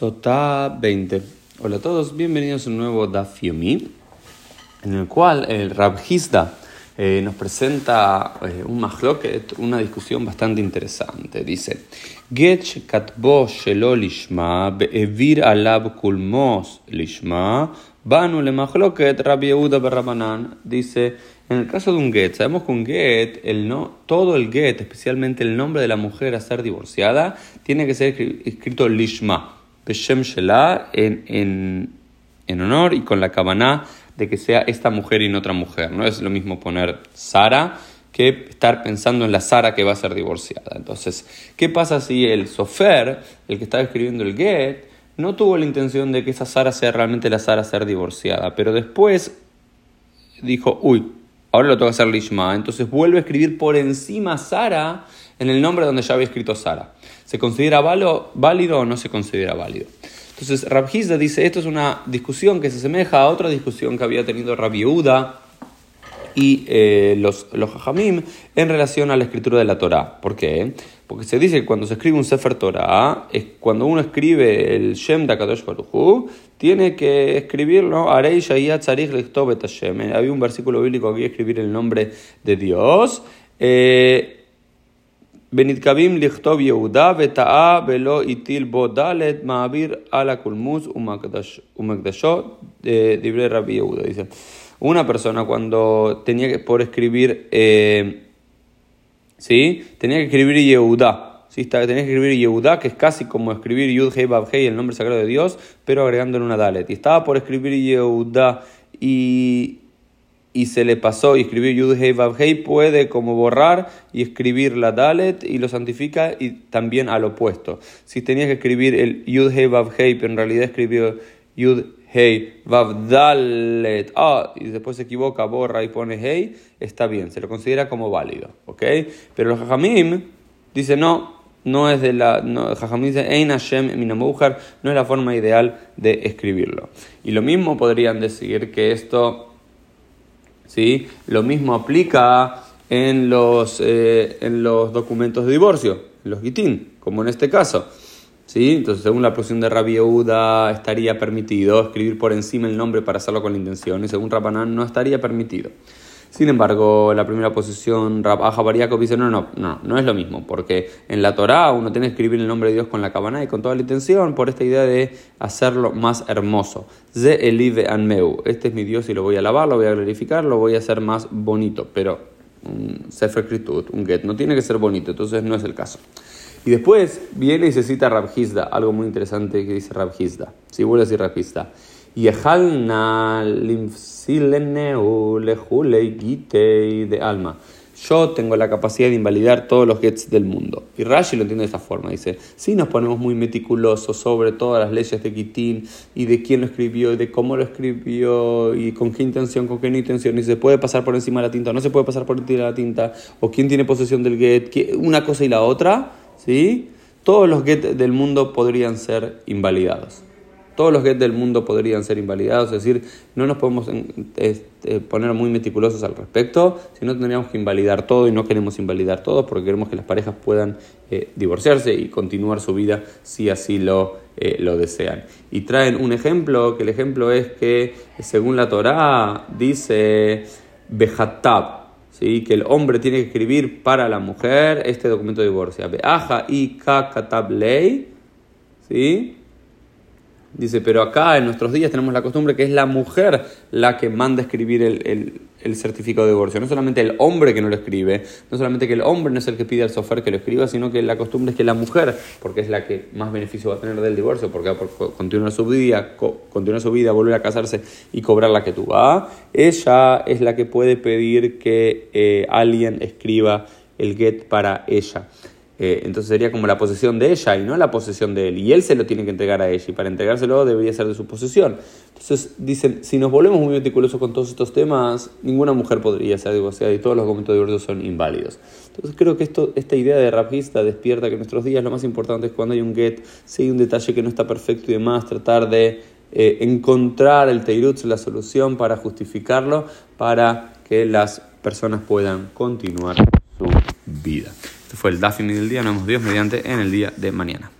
Sota 20. Hola a todos, bienvenidos a un nuevo Daf Yomi, en el cual el Rab eh, nos presenta eh, un mahloket, una discusión bastante interesante. Dice: Get katbo shelo lishma be'evir alab kulmos lishma banu le mahloket Rab Yehuda berrabanan. Dice: En el caso de un get, sabemos que un get, el no, todo el get, especialmente el nombre de la mujer a ser divorciada, tiene que ser escrito lishma Beshem Shelah en, en, en, honor y con la cabana de que sea esta mujer y no otra mujer. No es lo mismo poner Sara que estar pensando en la Sara que va a ser divorciada. Entonces, ¿qué pasa si el sofer, el que estaba escribiendo el get, no tuvo la intención de que esa Sara sea realmente la Sara ser divorciada, pero después dijo, uy, ahora lo tengo que hacer Lishma, entonces vuelve a escribir por encima Sara en el nombre donde ya había escrito Sara. ¿Se considera válido o no se considera válido? Entonces, Rabhizda dice, esto es una discusión que se asemeja a otra discusión que había tenido Rabbi y eh, los, los en relación a la escritura de la Torah. ¿Por qué? Porque se dice que cuando se escribe un Sefer Torah, es cuando uno escribe el Shem de Akadosh Baruch tiene que escribirlo, Arei. Había un versículo bíblico aquí, escribir el nombre de Dios. Eh, Benitkabim lichtov Yehuda veta'a velo itil bo dalet ala kulmuz umagdasho libre Rabbi Yehuda. Dice, una persona cuando tenía que, por escribir, eh, ¿sí? Tenía que escribir Yehuda. ¿sí? Tenía que escribir Yehuda, que es casi como escribir Yud Hei Bab el nombre sagrado de Dios, pero agregándole una dalet. Y estaba por escribir Yehuda y y se le pasó y escribió Yud Hei Vav Hei, puede como borrar y escribir la Dalet y lo santifica y también al opuesto. Si tenía que escribir el Yud Hei Vav Hei, pero en realidad escribió Yud Hei Vav Dalet, ah, y después se equivoca, borra y pone Hei, está bien, se lo considera como válido, ¿ok? Pero los Jajamim dice no, no es de la. No, dice, Ein Hashem no es la forma ideal de escribirlo. Y lo mismo podrían decir que esto ¿sí? Lo mismo aplica en los, eh, en los documentos de divorcio, en los gitín, como en este caso. ¿Sí? Entonces, según la posición de Rabbi Yehuda, estaría permitido escribir por encima el nombre para hacerlo con la intención, y según Rabbanán no estaría permitido. Sin embargo, la primera posición, Rab Bariakov dice, no, no, no, no es lo mismo, porque en la Torá uno tiene que escribir el nombre de Dios con la cabana y con toda la intención por esta idea de hacerlo más hermoso. Ze elive anmeu, este es mi Dios y lo voy a alabar, lo voy a glorificar, lo voy a hacer más bonito, pero un Sefer un get, no tiene que ser bonito, entonces no es el caso. Y después viene y se cita Rab algo muy interesante que dice Rab Hizda. Si vuelve a decir Rab de alma. Yo tengo la capacidad de invalidar todos los gets del mundo. Y Rashi lo entiende de esta forma. Dice, si nos ponemos muy meticulosos sobre todas las leyes de Gitín y de quién lo escribió y de cómo lo escribió y con qué intención, con qué no intención, y se puede pasar por encima de la tinta o no se puede pasar por encima de la tinta, o quién tiene posesión del get, una cosa y la otra, ¿sí? Todos los gets del mundo podrían ser invalidados todos los get del mundo podrían ser invalidados, es decir, no nos podemos este, poner muy meticulosos al respecto, sino tendríamos que invalidar todo y no queremos invalidar todo porque queremos que las parejas puedan eh, divorciarse y continuar su vida si así lo, eh, lo desean. Y traen un ejemplo, que el ejemplo es que según la Torá dice Bejatab, ¿sí? que el hombre tiene que escribir para la mujer este documento de divorcio. Beaja y kakatab ley, ¿sí? Dice, pero acá en nuestros días tenemos la costumbre que es la mujer la que manda escribir el, certificado de divorcio. No solamente el hombre que no lo escribe, no solamente que el hombre no es el que pide al sofer que lo escriba, sino que la costumbre es que la mujer, porque es la que más beneficio va a tener del divorcio, porque va a continuar su vida, su vida, volver a casarse y cobrar la que tú vas, ella es la que puede pedir que eh, alguien escriba el get para ella. Eh, entonces sería como la posesión de ella y no la posesión de él. Y él se lo tiene que entregar a ella y para entregárselo debería ser de su posesión. Entonces dicen, si nos volvemos muy meticulosos con todos estos temas, ninguna mujer podría ser divorciada y todos los documentos de divorcio son inválidos. Entonces creo que esto, esta idea de rapista despierta que en nuestros días lo más importante es cuando hay un get, si hay un detalle que no está perfecto y demás, tratar de eh, encontrar el teirutz, la solución para justificarlo, para que las personas puedan continuar su vida. Este fue el Dafim del día. Nos vemos Dios mediante en el día de mañana.